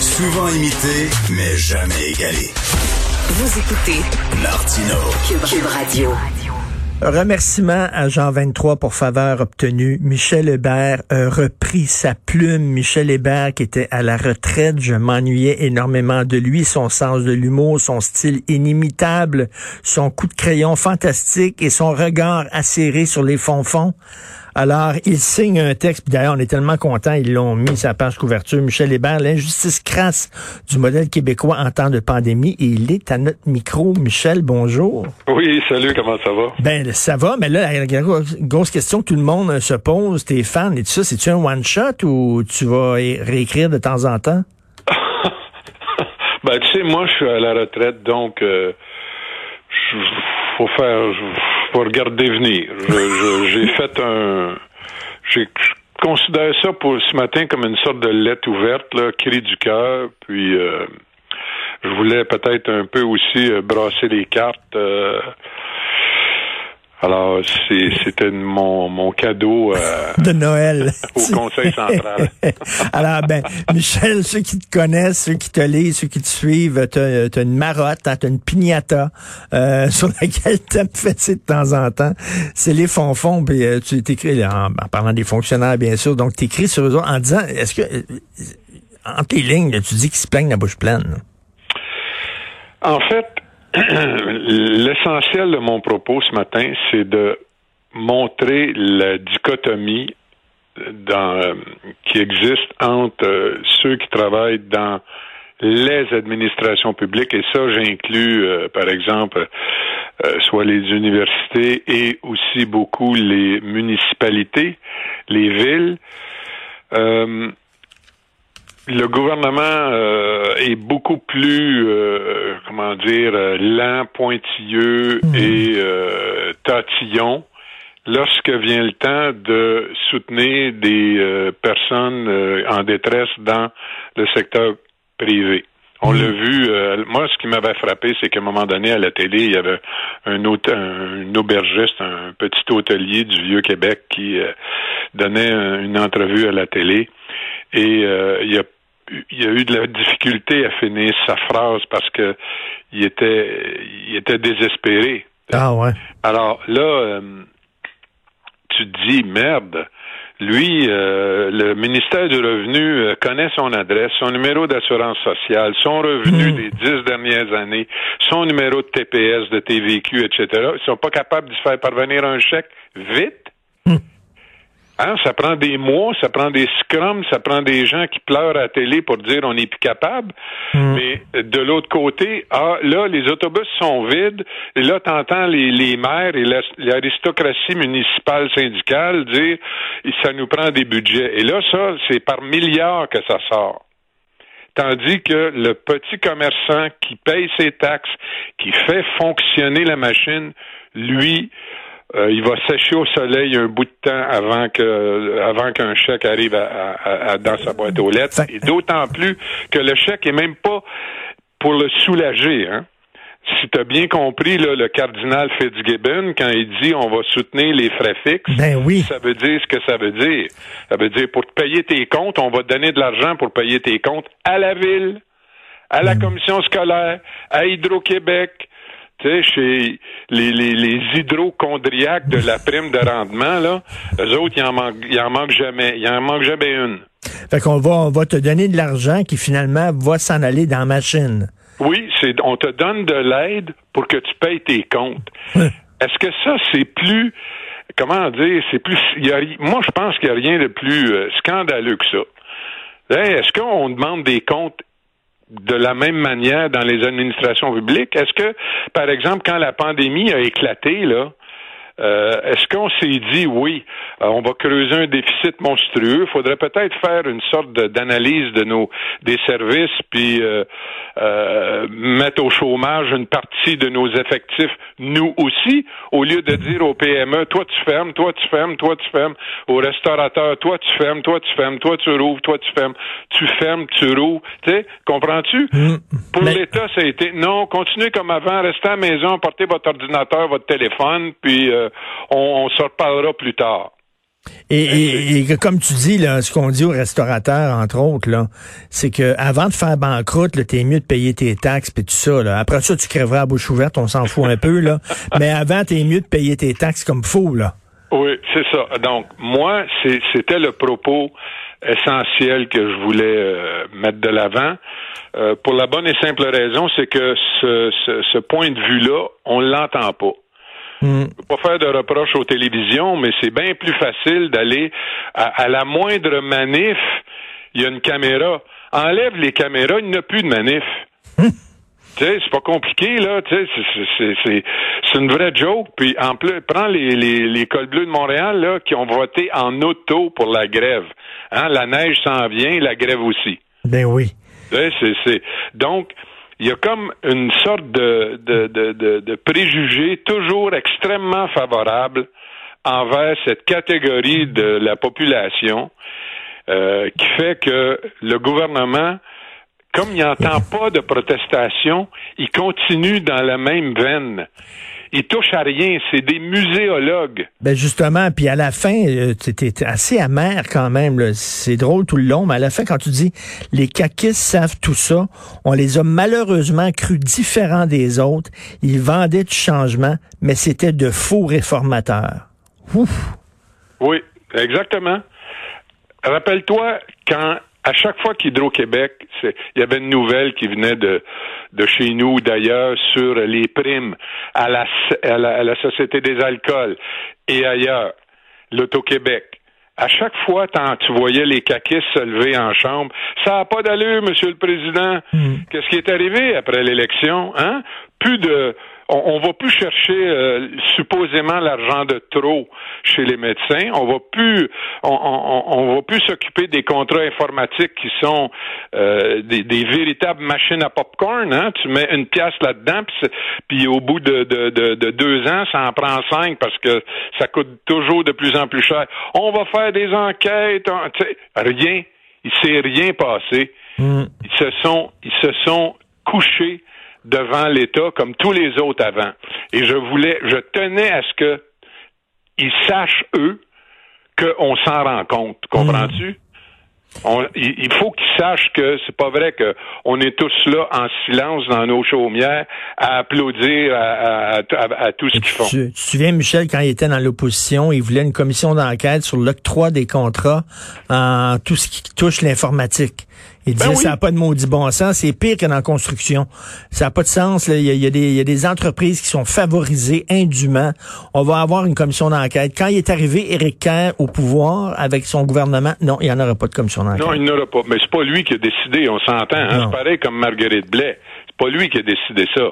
Souvent imité, mais jamais égalé. Vous écoutez Martino. Cube, Radio. Remerciement à Jean 23 pour faveur obtenue. Michel Hébert a repris sa plume. Michel Hébert qui était à la retraite. Je m'ennuyais énormément de lui, son sens de l'humour, son style inimitable, son coup de crayon fantastique et son regard acéré sur les fonds-fonds. Alors, il signe un texte, puis d'ailleurs, on est tellement contents, ils l'ont mis sa page couverture, Michel Hébert, l'injustice crasse du modèle québécois en temps de pandémie, et il est à notre micro. Michel, bonjour. Oui, salut, comment ça va? Ben, ça va, mais là, la grosse question que tout le monde se pose, tes fans et tout ça, c'est-tu un one-shot ou tu vas réécrire de temps en temps? ben, tu sais, moi, je suis à la retraite, donc... Euh, faut faire, faut regarder venir. J'ai fait un, j'ai considéré ça pour ce matin comme une sorte de lettre ouverte, là, cri du cœur, puis euh, je voulais peut-être un peu aussi euh, brasser les cartes. Euh, alors, c'était mon, mon cadeau euh, de Noël au Conseil central. Alors, ben, Michel, ceux qui te connaissent, ceux qui te lisent, ceux qui te suivent, tu as, une marotte, hein, tu as une pignata euh, sur laquelle tu fait de temps en temps. C'est les fonds-fonds, puis euh, tu t'écris, en, en, parlant des fonctionnaires, bien sûr, donc tu écris sur eux en disant, est-ce que, en tes lignes, tu dis qu'ils se plaignent la bouche pleine? En fait, L'essentiel de mon propos ce matin, c'est de montrer la dichotomie dans, euh, qui existe entre euh, ceux qui travaillent dans les administrations publiques, et ça, j'inclus, euh, par exemple, soit les universités et aussi beaucoup les municipalités, les villes le gouvernement euh, est beaucoup plus, euh, comment dire, euh, lent, pointilleux mhm. et tatillon lorsque vient le temps de soutenir des personnes en détresse dans le secteur privé. On l'a mhm. vu. moi, ce qui m'avait frappé, c'est qu'à un moment donné, à la télé, il y avait un, un, aubergiste, un petit hôtelier du vieux Québec qui donnait une entrevue à la télé. Et il y a il y a eu de la difficulté à finir sa phrase parce que il était, il était désespéré. Ah ouais. Alors là, euh, tu te dis merde. Lui, euh, le ministère du Revenu euh, connaît son adresse, son numéro d'assurance sociale, son revenu hmm. des dix dernières années, son numéro de TPS, de TVQ, etc. Ils sont pas capables de se faire parvenir un chèque vite. Hmm. Hein, ça prend des mois, ça prend des scrums, ça prend des gens qui pleurent à la télé pour dire on n'est plus capable. Hmm. Mais de l'autre côté, ah, là, les autobus sont vides, et là, t'entends les, les maires et l'aristocratie municipale syndicale dire ça nous prend des budgets. Et là, ça, c'est par milliards que ça sort. Tandis que le petit commerçant qui paye ses taxes, qui fait fonctionner la machine, lui, euh, il va sécher au soleil un bout de temps avant que avant qu'un chèque arrive à, dans sa boîte aux lettres. Et d'autant plus que le chèque est même pas pour le soulager. Hein. Si tu as bien compris le cardinal Fitzgibbon, quand il dit on va soutenir les frais fixes, ben oui. ça veut dire ce que ça veut dire. Ça veut dire pour payer tes comptes, on va te donner de l'argent pour payer tes comptes à la ville, à la hmm. commission scolaire, à Hydro-Québec, chez les, les, les hydrochondriaques de la prime de rendement, là, eux autres, ils en manquent, ils en manquent jamais. Il en manque jamais une. Fait qu'on va, on va te donner de l'argent qui finalement va s'en aller dans la machine. Oui, c'est, on te donne de l'aide pour que tu payes tes comptes. Est-ce que ça, c'est plus, comment dire, c'est plus, y a, moi, je pense qu'il n'y a rien de plus euh, scandaleux que ça. Est-ce qu'on demande des comptes de la même manière dans les administrations publiques? Est-ce que, par exemple, quand la pandémie a éclaté, là, Euh, est-ce qu'on s'est dit, oui, euh, on va creuser un déficit monstrueux, il faudrait peut-être faire une sorte d'analyse de nos des services, puis mettre au chômage une partie de nos effectifs, nous aussi, au lieu de dire aux PME, toi tu fermes, toi tu fermes, toi tu fermes, aux restaurateurs, toi tu fermes, toi tu fermes, toi tu rouvres, toi tu fermes, tu fermes, tu rouvres, tu sais, comprends-tu? Mm. Pour l'État, ça a été, non, continuez comme avant, restez à la maison, portez votre ordinateur, votre téléphone, puis euh, on, se reparlera plus tard. Et, comme tu dis, là, ce qu'on dit aux restaurateurs, entre autres, là, c'est que avant de faire banqueroute, t'es mieux de payer tes taxes et tout ça. Là. Après ça, tu crèveras à bouche ouverte, on s'en fout un peu, là. Mais avant, t'es mieux de payer tes taxes comme fou, là. Oui, c'est ça. Donc, moi, c'était le propos essentiel que je voulais euh, mettre de l'avant. Euh, pour la bonne et simple raison, c'est que ce, ce, point de vue-là, on l'entend pas. Mm. pas faire de reproches aux télévisions, mais c'est bien plus facile d'aller à, la moindre manif, il y a une caméra. Enlève les caméras, il n'y a plus de manif. Tu sais, c'est pas compliqué, là. Tu sais, c'est une vraie joke. Puis, en plus, prends les, les, les cols bleus de Montréal, là, qui ont voté en auto pour la grève. Hein, la neige s'en vient, la grève aussi. Ben oui. C'est, Donc, il y a comme une sorte de, de, de, de, préjugé toujours extrêmement favorable envers cette catégorie de la population euh, qui fait que le gouvernement comme il n'entend pas de protestation, il continue dans la même veine. Il touche à rien, c'est des muséologues. Ben justement, puis à la fin, euh, c'était assez amer quand même. C'est drôle tout le long, mais à la fin, quand tu dis les caquistes savent tout ça, on les a malheureusement cru différents des autres. Ils vendaient du changement, mais c'était de faux réformateurs. Ouf. Oui, exactement. Rappelle-toi quand à chaque fois qu'Hydro-Québec, il y avait une nouvelle qui venait de, de chez nous, d'ailleurs, sur les primes à la, à la, Société des alcools et ailleurs, l'Auto-Québec. À chaque fois, tu voyais les caquistes se lever en chambre. Ça n'a pas d'allure, Monsieur le Président. Hmm. Qu'est-ce qui est arrivé après l'élection? Hein? Plus de on, va plus chercher euh, supposément l'argent de trop chez les médecins. On va plus, on, va plus s'occuper des contrats informatiques qui sont euh, des, véritables machines à popcorn. Hein? Tu mets une pièce là-dedans, puis au bout de, de, deux ans, ça en prend cinq parce que ça coûte toujours de plus en plus cher. On va faire des enquêtes. rien. Il s'est rien passé. Mm. Ils se sont, ils se sont couchés devant l'État comme tous les autres avant. Et je voulais, je tenais à ce que ils sachent, eux, qu'on s'en rend compte. Comprends-tu? il faut qu'ils sachent que c'est pas vrai qu'on est tous là en silence dans nos chaumières à applaudir à, tout ce qu'ils font. Tu, tu, te souviens, Michel, quand il était dans l'opposition, il voulait une commission d'enquête sur l'octroi des contrats en tout ce qui touche l'informatique. Il ben disait ça n'a pas de maudit bon sens, c'est pire que dans la construction. Ça n'a pas de sens. Il y, a, des entreprises qui sont favorisées indûment. On va avoir une commission d'enquête. Quand il est arrivé, Éric Kerr, au pouvoir avec son gouvernement, non, il n'y en aura pas de commission d'enquête. Non, il n'y en aura pas. Mais c'est pas lui qui a décidé, on s'entend. Hein? C'est pareil comme Marguerite Blais. C'est pas lui qui a décidé ça.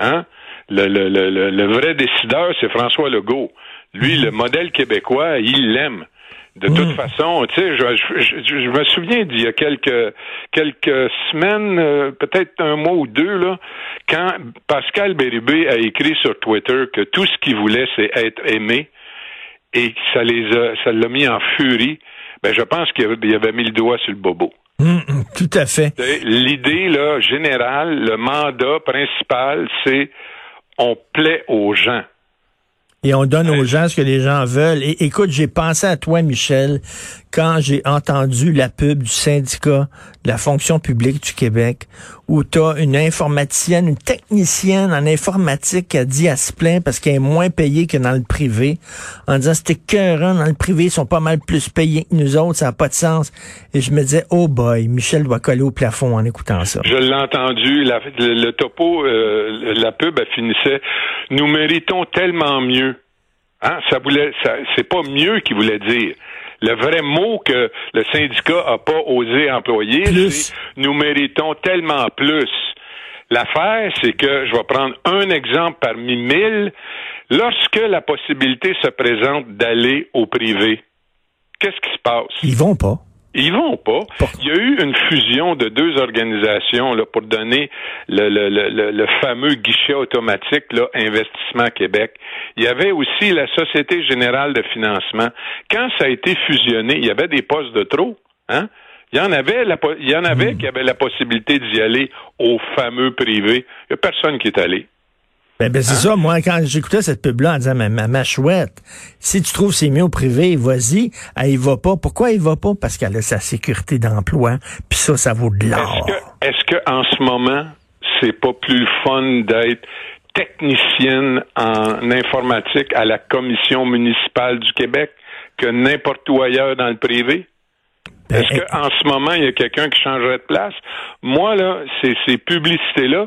Hein? Le, le, le, le vrai décideur, c'est François Legault. Lui, le modèle québécois, il l'aime. De toute mm. façon, tu sais, je, me souviens d'il y a quelques quelques semaines, euh, peut-être un mois ou deux, là, quand Pascal Bérubé a écrit sur Twitter que tout ce qu'il voulait, c'est être aimé, et ça les a, ça l'a mis en furie. Ben, je pense qu'il avait, avait mis le doigt sur le bobo. Mm, mm, tout à fait. L'idée là générale, le mandat principal, c'est on plaît aux gens et on donne aux gens ce que les gens veulent. Et écoute, j'ai pensé à toi, Michel, quand j'ai entendu la pub du syndicat de la fonction publique du Québec, où tu as une informaticienne, une technicienne en informatique qui a dit à se plaindre parce qu'elle est moins payée que dans le privé, en disant c'était écœurant, dans le privé, ils sont pas mal plus payés que nous autres, ça n'a pas de sens. Et je me disais, oh boy, Michel doit coller au plafond en écoutant ça. Je l'ai entendu, le, topo, euh, la pub, elle finissait, nous méritons tellement mieux. Hein, ça voulait, ça, c'est pas mieux qu'il voulait dire. Le vrai mot que le syndicat a pas osé employer, c'est nous méritons tellement plus. L'affaire, c'est que je vais prendre un exemple parmi mille. Lorsque la possibilité se présente d'aller au privé, qu'est-ce qui se passe? Ils vont pas. Ils vont pas. Il y a eu une fusion de deux organisations là, pour donner le, le, le, le fameux guichet automatique là, Investissement Québec. Il y avait aussi la Société générale de financement. Quand ça a été fusionné, il y avait des postes de trop. Hein? Il y en avait, la, il y en avait hmm. qui avaient la possibilité d'y aller au fameux privé. Il n'y a personne qui est allé. Ben, ben c'est hein? ça, moi, quand j'écoutais cette pub-là, en disant, ma, ma, chouette, si tu trouves c'est mieux au privé, vas-y, elle y va pas. Pourquoi il va pas? Parce qu'elle a sa sécurité d'emploi, puis ça, ça vaut de l'or. Est-ce que, en ce moment, c'est pas plus fun d'être technicienne en informatique à la Commission municipale du Québec que n'importe où ailleurs dans le privé? Ben, Est-ce qu'en ce moment, il y a quelqu'un qui changerait de place? Moi, là, ces, ces publicités-là,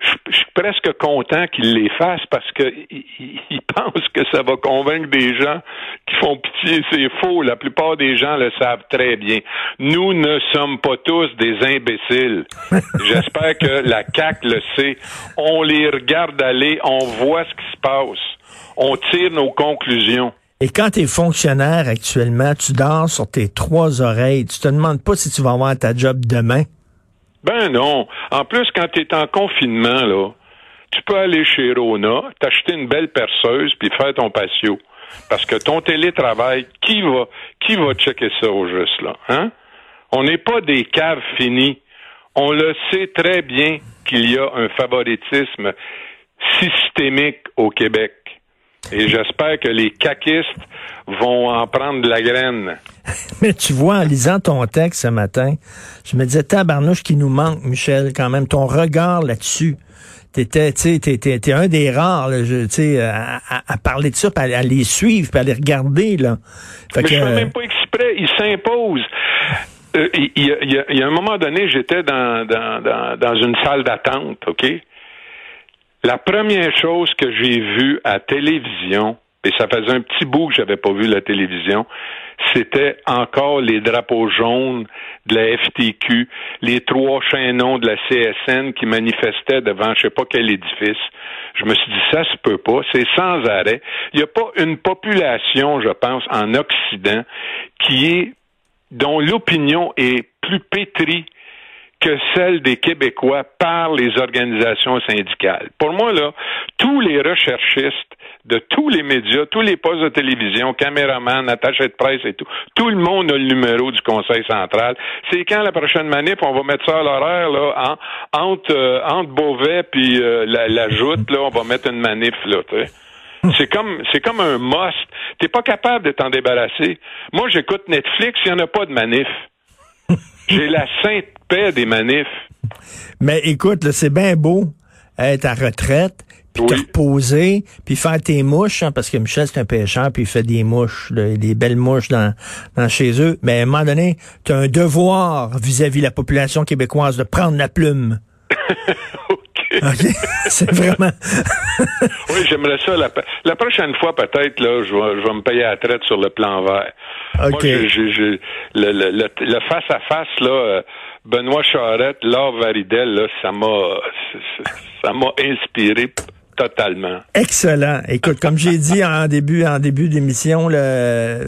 je, suis presque content qu'il les fasse parce que il, pense que ça va convaincre des gens qui font pitié. C'est faux. La plupart des gens le savent très bien. Nous ne sommes pas tous des imbéciles. J'espère que la CAC le sait. On les regarde aller, on voit ce qui se passe, on tire nos conclusions. Et quand tu es fonctionnaire actuellement, tu dors sur tes trois oreilles. Tu te demandes pas si tu vas avoir ta job demain. Ben non. En plus, quand tu es en confinement, là, tu peux aller chez Rona, t'acheter une belle perceuse puis faire ton patio. Parce que ton télétravail, qui va, qui va checker ça au juste, là? Hein? On n'est pas des caves finis. On le sait très bien qu'il y a un favoritisme systémique au Québec. Et j'espère que les caquistes vont en prendre de la graine. Mais tu vois, en lisant ton texte ce matin, je me disais, tabarnouche qui nous manque, Michel, quand même, ton regard là-dessus. T'étais, tu sais, un des rares, tu sais, à, parler de ça, à, les suivre, puis à les regarder, là. Mais je fais même pas exprès, ils s'imposent. Euh, il y, a un moment donné, j'étais dans, dans, dans une salle d'attente, OK? La première chose que j'ai vue à télévision, et ça faisait un petit bout que j'avais pas vu la télévision, c'était encore les drapeaux jaunes de la FTQ, les trois chaînons de la CSN qui manifestaient devant je sais pas quel édifice. Je me suis dit ça se peut pas, c'est sans arrêt. Il n'y a pas une population, je pense, en Occident qui est dont l'opinion est plus pétrie que celle des Québécois par les organisations syndicales. Pour moi, là, tous les recherchistes de tous les médias, tous les postes de télévision, caméramans, attachés de presse et tout, tout le monde a le numéro du Conseil central. C'est quand la prochaine manif, on va mettre ça à l'horaire, là, entre, euh, entre Beauvais puis euh, la, la joute, là, on va mettre une manif, là, tu sais. C'est comme c'est comme un must. T'es pas capable de t'en débarrasser. Moi, j'écoute Netflix, il n'y en a pas de manif. J'ai la sainte paix des manifs. Mais écoute, c'est bien beau être à retraite, puis te reposer, puis faire tes mouches, hein, parce que Michel, c'est un pêcheur, puis il fait des mouches, des belles mouches dans, dans chez eux. Mais à un moment donné, tu as un devoir vis-à-vis de la population québécoise de prendre la plume. OK. C'est vraiment. oui, j'aimerais ça. La, prochaine fois, peut-être, là, je vais, je vais me payer à la traite sur le plan vert. OK. Moi, le, face-à-face, là, euh, Benoît Charette, Laure Varidel, là, ça m'a, ça m'a inspiré Totalement. Excellent. Écoute, comme j'ai dit en début en début d'émission, le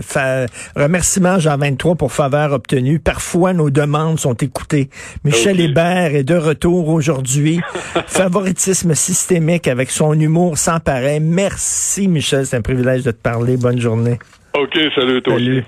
remerciement Jean 23 pour faveur obtenue. Parfois nos demandes sont écoutées. Michel Hébert est de retour aujourd'hui. Favoritisme systémique avec son humour sans pareil. Merci Michel, c'est un privilège de te parler. Bonne journée. OK, salut toi salut.